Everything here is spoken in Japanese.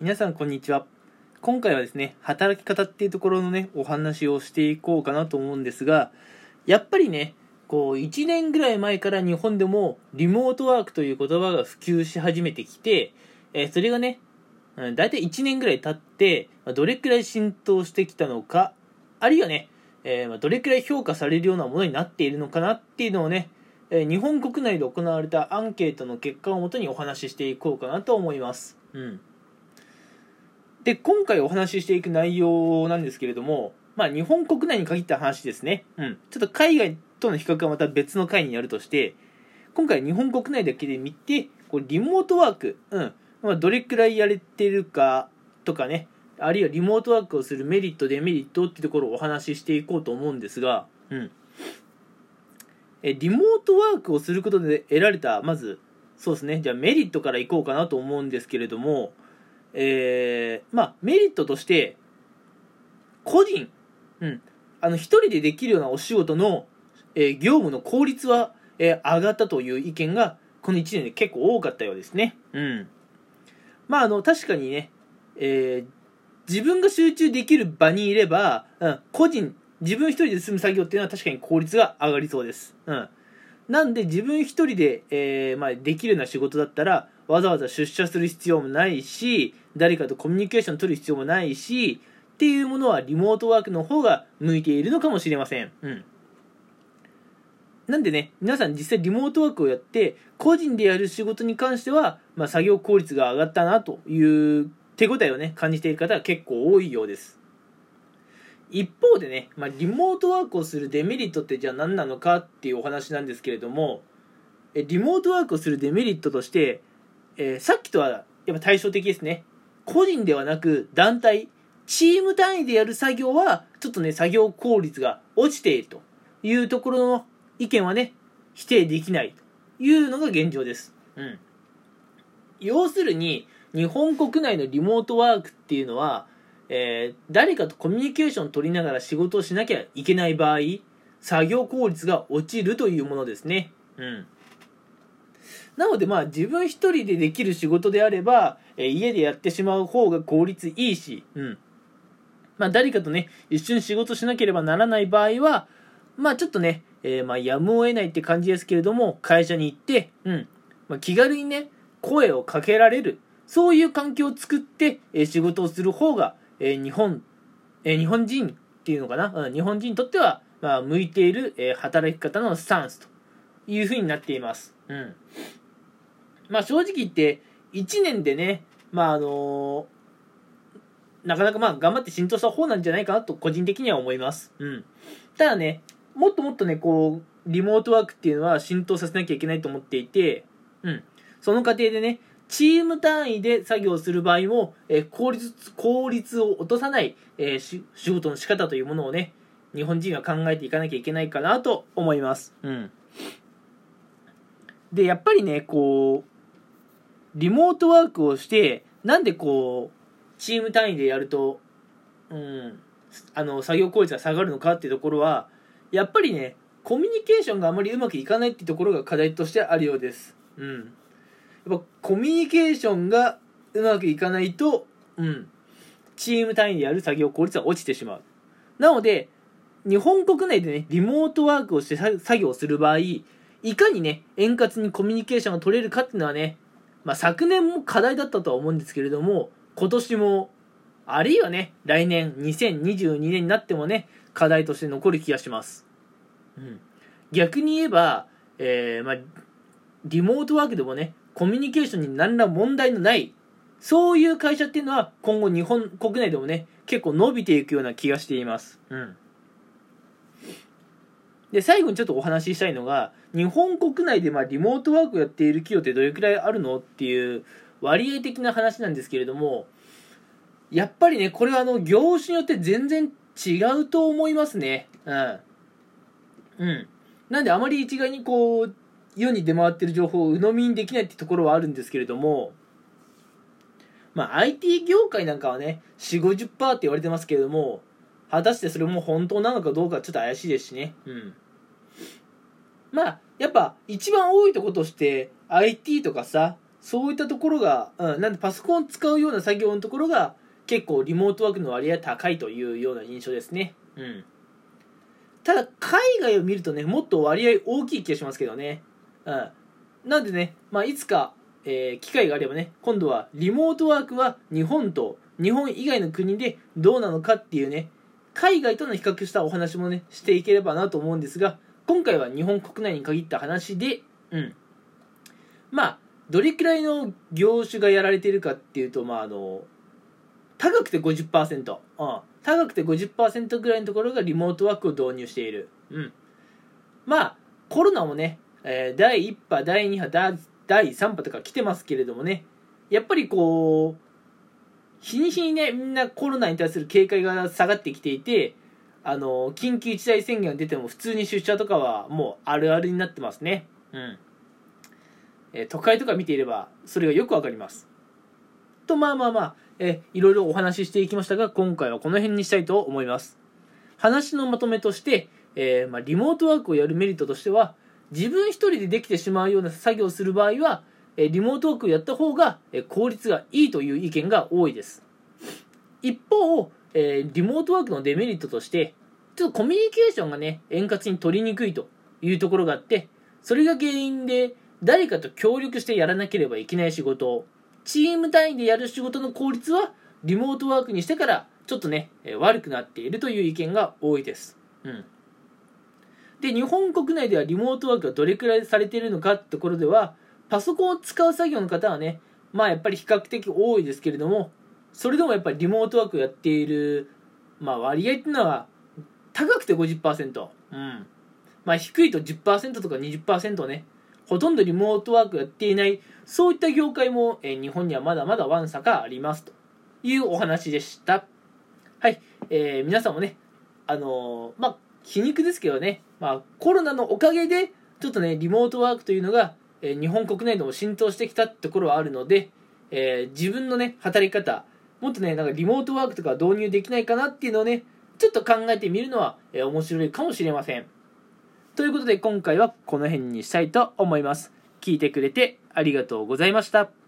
皆さんこんにちは今回はですね働き方っていうところのねお話をしていこうかなと思うんですがやっぱりねこう1年ぐらい前から日本でもリモートワークという言葉が普及し始めてきて、えーそれがねうん大体1年ぐらい経ってどれくらい浸透してきたのかあるいはね、えーどれくらい評価されるようなものになっているのかなっていうのをね日本国内で行われたアンケートの結果をもとにお話ししていこうかなと思います。うん。で、今回お話ししていく内容なんですけれども、まあ日本国内に限った話ですね。うん。ちょっと海外との比較はまた別の回にやるとして、今回日本国内だけで見て、こうリモートワーク、うん。まあどれくらいやれてるかとかね、あるいはリモートワークをするメリット、デメリットっていうところをお話ししていこうと思うんですが、うん。えリモートワークをすることで得られたまずそうですねじゃあメリットからいこうかなと思うんですけれどもえーまあメリットとして個人うんあの一人でできるようなお仕事の、えー業務の効率は、えー上がったという意見がこの1年で結構多かったようですねうんまああの確かにね、えー自分が集中できる場にいれば、うん、個人自分一人で進む作業っていうのは確かに効率が上がりそうです。うん。なんで自分一人で、えーまあ、できるような仕事だったら、わざわざ出社する必要もないし、誰かとコミュニケーション取る必要もないし、っていうものはリモートワークの方が向いているのかもしれません。うん。なんでね、皆さん実際リモートワークをやって、個人でやる仕事に関しては、まあ、作業効率が上がったなという手応えをね、感じている方は結構多いようです。一方でね、まあ、リモートワークをするデメリットってじゃあ何なのかっていうお話なんですけれどもえリモートワークをするデメリットとして、えーさっきとはやっぱ対照的ですね個人ではなく団体チーム単位でやる作業はちょっとね作業効率が落ちているというところの意見はね否定できないというのが現状です、うん、要するに日本国内のリモートワークっていうのはえー誰かとコミュニケーションを取りながら仕事をしなきゃいけない場合作業効率が落ちるというものですね。うん。なのでまあ自分一人でできる仕事であれば、えー家でやってしまう方が効率いいし、うんまあ、誰かとね一緒に仕事しなければならない場合はまあちょっとね、えーまあやむを得ないって感じですけれども会社に行って、うんまあ、気軽にね声をかけられるそういう環境を作って、えー仕事をする方が、えー日本、えー日本人っていうのかな、うん日本人にとっては、まあ、向いている、えー働き方のスタンスというふうになっています。うん。まあ正直言って、1年でね、まああのなかなかまあ頑張って浸透した方なんじゃないかなと個人的には思います。うん。ただね、もっともっとね、こう、リモートワークっていうのは浸透させなきゃいけないと思っていて、うん。その過程でね、チーム単位で作業する場合も、えー効率、効率を落とさない、えー仕事の仕方というものをね、日本人は考えていかなきゃいけないかなと思います。うん。で、やっぱりね、こう、リモートワークをして、なんでこう、チーム単位でやると、うん、あの、作業効率が下がるのかっていうところは、やっぱりね、コミュニケーションがあまりうまくいかないっていうところが課題としてあるようです。うん。やっぱコミュニケーションがうまくいかないと、うん、チーム単位でやる作業効率は落ちてしまう。なので、日本国内でね、リモートワークをして作業する場合、いかにね、円滑にコミュニケーションが取れるかっていうのはね、まあ昨年も課題だったとは思うんですけれども、今年も、あるいはね、来年2022年になってもね、課題として残る気がします。うん。逆に言えば、えー、まあ、リモートワークでもね、コミュニケーションに何ら問題のない、そういう会社っていうのは今後日本国内でもね、結構伸びていくような気がしています。うん。で、最後にちょっとお話ししたいのが、日本国内でまあリモートワークやっている企業ってどれくらいあるのっていう割合的な話なんですけれども、やっぱりね、これはあの、業種によって全然違うと思いますね。うん。うん。なんであまり一概にこう、世に出回ってる情報を鵜呑みにできないってところはあるんですけれども、まあ IT 業界なんかはね、4、50%って言われてますけれども、果たしてそれも本当なのかどうかちょっと怪しいですしね。うん。まあ、やっぱ一番多いとことして IT とかさ、そういったところが、うん、なんでパソコン使うような作業のところが結構リモートワークの割合高いというような印象ですね。うん。ただ、海外を見るとね、もっと割合大きい気がしますけどね。うん。なんでね、まあ、いつか、えー、機会があればね、今度はリモートワークは日本と日本以外の国でどうなのかっていうね、海外との比較したお話もね、していければなと思うんですが、今回は日本国内に限った話で、うん。まあ、どれくらいの業種がやられているかっていうと、まあ、あの、高くて50%、うん、高くて50%ぐらいのところがリモートワークを導入している。うん。まあ、コロナもね、えー、第1波、第2波、第3波とか来てますけれどもね、やっぱりこう、日に日にね、みんなコロナに対する警戒が下がってきていて、あの、緊急事態宣言が出ても普通に出社とかはもうあるあるになってますね。うん。えー、都会とか見ていれば、それがよくわかります。と、まあまあまあ、えー、いろいろお話ししていきましたが、今回はこの辺にしたいと思います。話のまとめとして、えー、まあ、リモートワークをやるメリットとしては、自分一人でできてしまうような作業をする場合は、えリモートワークをやった方が、え効率がいいという意見が多いです。一方、えリモートワークのデメリットとして、ちょっとコミュニケーションがね、円滑に取りにくいというところがあって、それが原因で、誰かと協力してやらなければいけない仕事をチーム単位でやる仕事の効率は、リモートワークにしてから、ちょっとね、え悪くなっているという意見が多いです。うん。で、日本国内ではリモートワークがどれくらいされているのかってところでは、パソコンを使う作業の方はね、まあやっぱり比較的多いですけれども、それでもやっぱりリモートワークをやっている、まあ割合っていうのは、高くて50%。うん。まあ低いと10%とか20%ね、ほとんどリモートワークやっていない、そういった業界も、え、日本にはまだまだワンサかありますというお話でした。はい。えー、皆さんもね、あのー、まあ、皮肉ですけどね、まあ、コロナのおかげで、ちょっとね、リモートワークというのが、え、日本国内でも浸透してきたところはあるので、えー、自分のね、働き方、もっとね、なんかリモートワークとか導入できないかなっていうのをね、ちょっと考えてみるのは、えー、面白いかもしれません。ということで今回はこの辺にしたいと思います。聞いてくれてありがとうございました。